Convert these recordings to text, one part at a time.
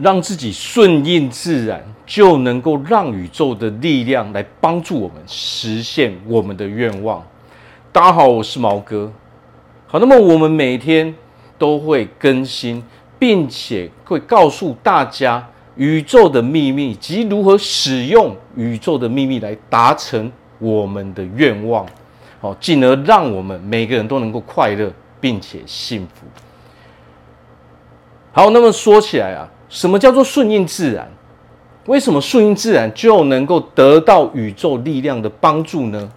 让自己顺应自然，就能够让宇宙的力量来帮助我们实现我们的愿望。大家好，我是毛哥。好，那么我们每天都会更新，并且会告诉大家宇宙的秘密及如何使用宇宙的秘密来达成我们的愿望，好，进而让我们每个人都能够快乐并且幸福。好，那么说起来啊。什么叫做顺应自然？为什么顺应自然就能够得到宇宙力量的帮助呢？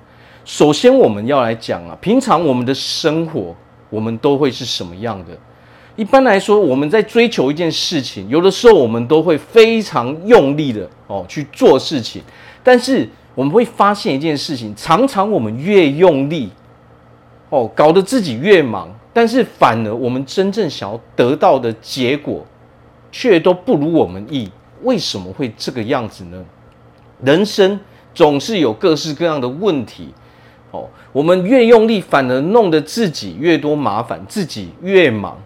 首先，我们要来讲啊，平常我们的生活，我们都会是什么样的？一般来说，我们在追求一件事情，有的时候我们都会非常用力的哦去做事情，但是我们会发现一件事情，常常我们越用力哦，搞得自己越忙，但是反而我们真正想要得到的结果。却都不如我们意，为什么会这个样子呢？人生总是有各式各样的问题，哦，我们越用力，反而弄得自己越多麻烦，自己越忙，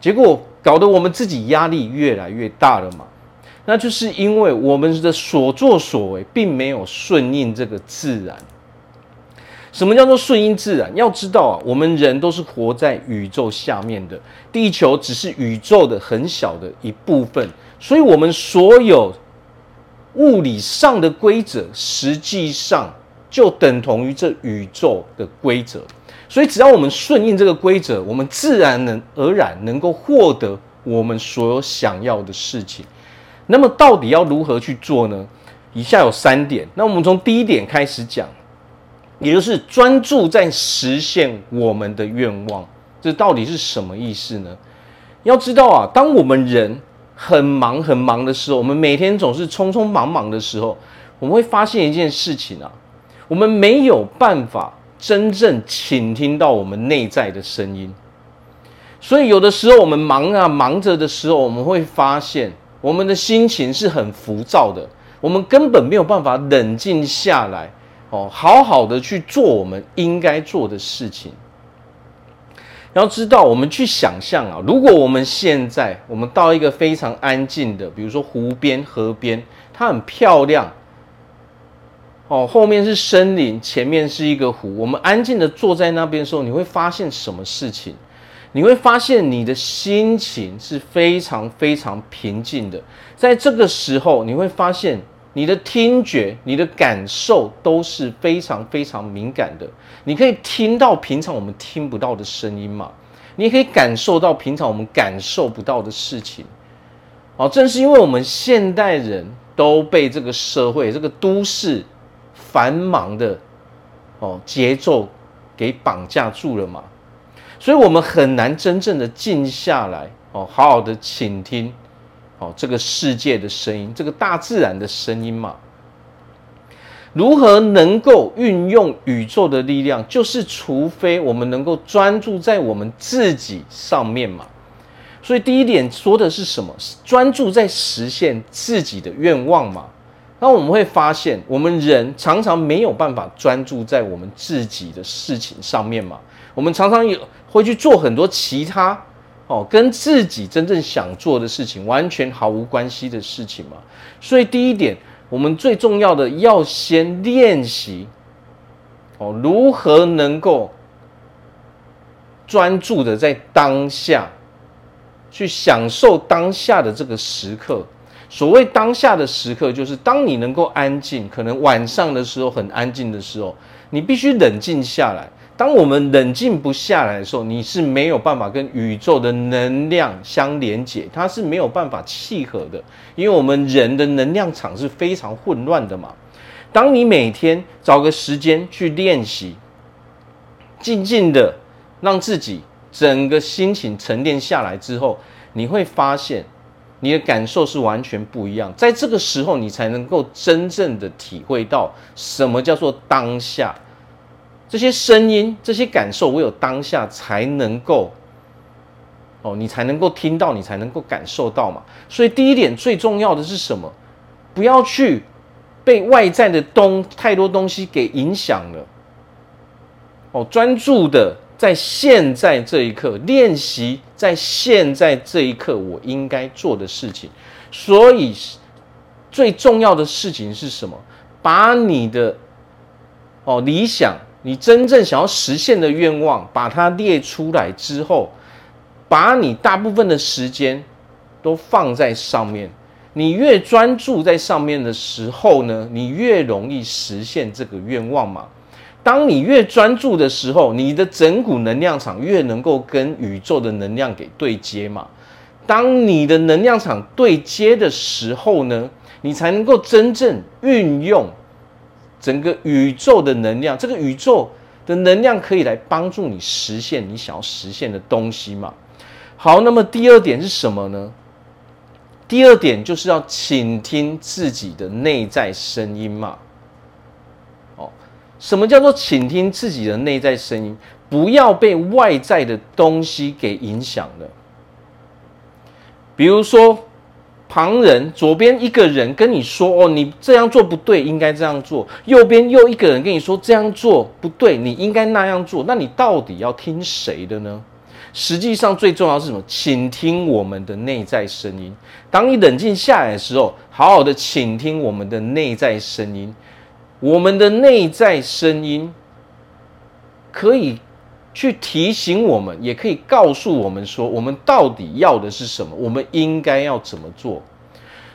结果搞得我们自己压力越来越大了嘛。那就是因为我们的所作所为并没有顺应这个自然。什么叫做顺应自然？要知道啊，我们人都是活在宇宙下面的，地球只是宇宙的很小的一部分，所以我们所有物理上的规则，实际上就等同于这宇宙的规则。所以只要我们顺应这个规则，我们自然能而然能够获得我们所有想要的事情。那么到底要如何去做呢？以下有三点，那我们从第一点开始讲。也就是专注在实现我们的愿望，这到底是什么意思呢？要知道啊，当我们人很忙很忙的时候，我们每天总是匆匆忙忙的时候，我们会发现一件事情啊，我们没有办法真正倾听到我们内在的声音。所以有的时候我们忙啊忙着的时候，我们会发现我们的心情是很浮躁的，我们根本没有办法冷静下来。哦，好好的去做我们应该做的事情。要知道，我们去想象啊，如果我们现在我们到一个非常安静的，比如说湖边、河边，它很漂亮。哦，后面是森林，前面是一个湖。我们安静的坐在那边的时候，你会发现什么事情？你会发现你的心情是非常非常平静的。在这个时候，你会发现。你的听觉、你的感受都是非常非常敏感的。你可以听到平常我们听不到的声音嘛？你可以感受到平常我们感受不到的事情。哦，正是因为我们现代人都被这个社会、这个都市繁忙的哦节奏给绑架住了嘛，所以我们很难真正的静下来哦，好好的倾听。哦，这个世界的声音，这个大自然的声音嘛，如何能够运用宇宙的力量？就是除非我们能够专注在我们自己上面嘛。所以第一点说的是什么？专注在实现自己的愿望嘛。那我们会发现，我们人常常没有办法专注在我们自己的事情上面嘛。我们常常也会去做很多其他。哦，跟自己真正想做的事情完全毫无关系的事情嘛。所以第一点，我们最重要的要先练习哦，如何能够专注的在当下去享受当下的这个时刻。所谓当下的时刻，就是当你能够安静，可能晚上的时候很安静的时候，你必须冷静下来。当我们冷静不下来的时候，你是没有办法跟宇宙的能量相连接，它是没有办法契合的，因为我们人的能量场是非常混乱的嘛。当你每天找个时间去练习，静静的让自己整个心情沉淀下来之后，你会发现你的感受是完全不一样。在这个时候，你才能够真正的体会到什么叫做当下。这些声音、这些感受，唯有当下才能够，哦，你才能够听到，你才能够感受到嘛。所以第一点最重要的是什么？不要去被外在的东太多东西给影响了。哦，专注的在现在这一刻练习，在现在这一刻我应该做的事情。所以最重要的事情是什么？把你的哦理想，你真正想要实现的愿望，把它列出来之后，把你大部分的时间都放在上面。你越专注在上面的时候呢，你越容易实现这个愿望嘛。当你越专注的时候，你的整股能量场越能够跟宇宙的能量给对接嘛。当你的能量场对接的时候呢，你才能够真正运用整个宇宙的能量。这个宇宙的能量可以来帮助你实现你想要实现的东西嘛。好，那么第二点是什么呢？第二点就是要倾听自己的内在声音嘛。哦，什么叫做倾听自己的内在声音？不要被外在的东西给影响了。比如说，旁人左边一个人跟你说：“哦，你这样做不对，应该这样做。”右边又一个人跟你说：“这样做不对，你应该那样做。”那你到底要听谁的呢？实际上，最重要是什么？倾听我们的内在声音。当你冷静下来的时候，好好的倾听我们的内在声音。我们的内在声音可以去提醒我们，也可以告诉我们说，我们到底要的是什么？我们应该要怎么做？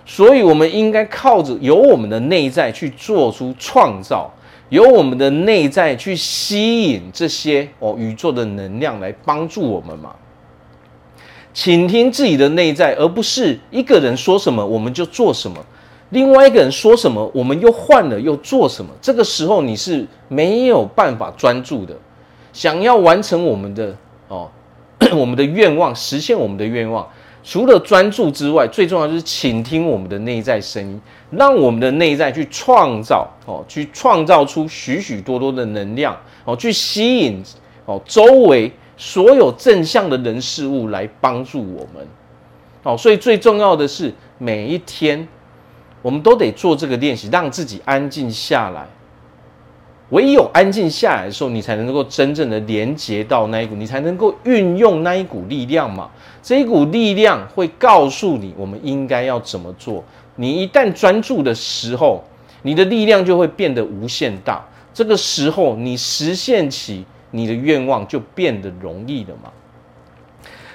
所以，我们应该靠着由我们的内在去做出创造。由我们的内在去吸引这些哦宇宙的能量来帮助我们嘛，倾听自己的内在，而不是一个人说什么我们就做什么，另外一个人说什么我们又换了又做什么。这个时候你是没有办法专注的。想要完成我们的哦 我们的愿望，实现我们的愿望。除了专注之外，最重要就是倾听我们的内在声音，让我们的内在去创造哦，去创造出许许多多的能量哦，去吸引哦周围所有正向的人事物来帮助我们哦。所以最重要的是每一天，我们都得做这个练习，让自己安静下来。唯有安静下来的时候，你才能够真正的连接到那一股，你才能够运用那一股力量嘛。这一股力量会告诉你，我们应该要怎么做。你一旦专注的时候，你的力量就会变得无限大。这个时候，你实现起你的愿望就变得容易了嘛。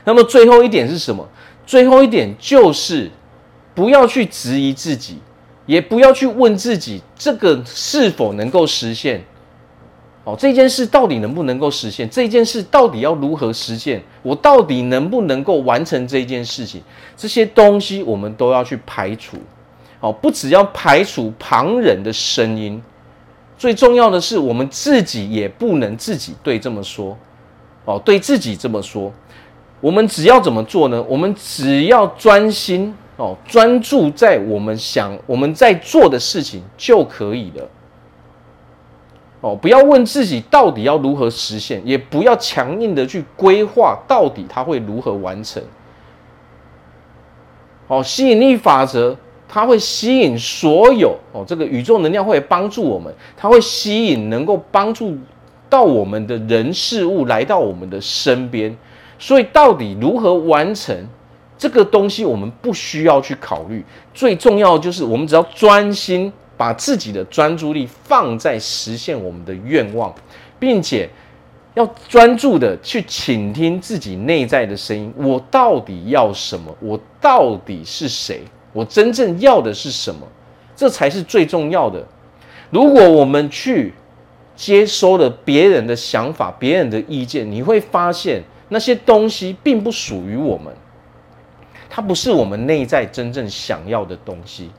那么最后一点是什么？最后一点就是不要去质疑自己。也不要去问自己这个是否能够实现，哦，这件事到底能不能够实现？这件事到底要如何实现？我到底能不能够完成这件事情？这些东西我们都要去排除，哦，不只要排除旁人的声音，最重要的是我们自己也不能自己对这么说，哦，对自己这么说。我们只要怎么做呢？我们只要专心。哦，专注在我们想我们在做的事情就可以了。哦，不要问自己到底要如何实现，也不要强硬的去规划到底它会如何完成。哦，吸引力法则它会吸引所有哦，这个宇宙能量会帮助我们，它会吸引能够帮助到我们的人事物来到我们的身边。所以，到底如何完成？这个东西我们不需要去考虑，最重要的就是我们只要专心把自己的专注力放在实现我们的愿望，并且要专注的去倾听自己内在的声音。我到底要什么？我到底是谁？我真正要的是什么？这才是最重要的。如果我们去接收了别人的想法、别人的意见，你会发现那些东西并不属于我们。它不是我们内在真正想要的东西，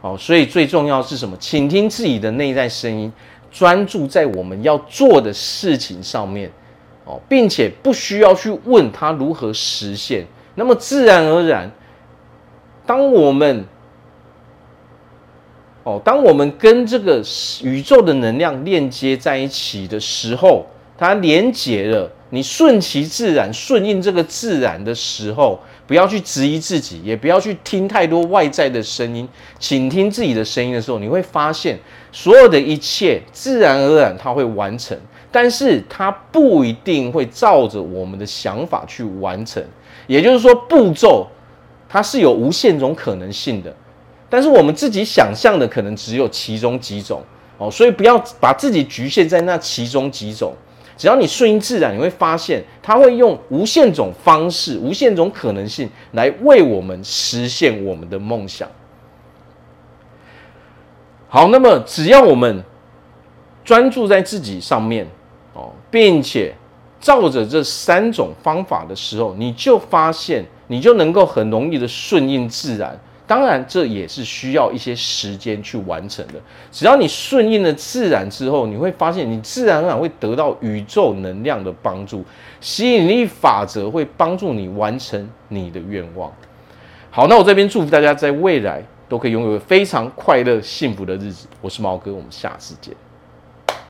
好，所以最重要是什么？倾听自己的内在声音，专注在我们要做的事情上面，哦，并且不需要去问他如何实现，那么自然而然，当我们，哦，当我们跟这个宇宙的能量链接在一起的时候，它连接了，你顺其自然，顺应这个自然的时候。不要去质疑自己，也不要去听太多外在的声音，倾听自己的声音的时候，你会发现所有的一切自然而然它会完成。但是它不一定会照着我们的想法去完成。也就是说，步骤它是有无限种可能性的，但是我们自己想象的可能只有其中几种哦，所以不要把自己局限在那其中几种。只要你顺应自然，你会发现它会用无限种方式、无限种可能性来为我们实现我们的梦想。好，那么只要我们专注在自己上面哦，并且照着这三种方法的时候，你就发现你就能够很容易的顺应自然。当然，这也是需要一些时间去完成的。只要你顺应了自然之后，你会发现你自然而然会得到宇宙能量的帮助，吸引力法则会帮助你完成你的愿望。好，那我这边祝福大家在未来都可以拥有非常快乐、幸福的日子。我是毛哥，我们下次见。